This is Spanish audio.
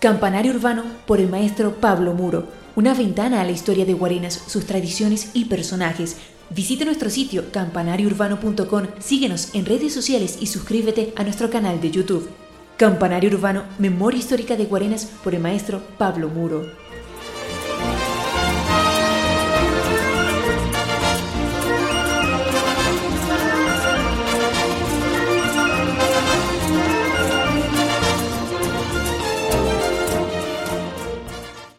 Campanario Urbano por el maestro Pablo Muro. Una ventana a la historia de Guarenas, sus tradiciones y personajes. Visite nuestro sitio campanariourbano.com, síguenos en redes sociales y suscríbete a nuestro canal de YouTube. Campanario Urbano, Memoria Histórica de Guarenas por el maestro Pablo Muro.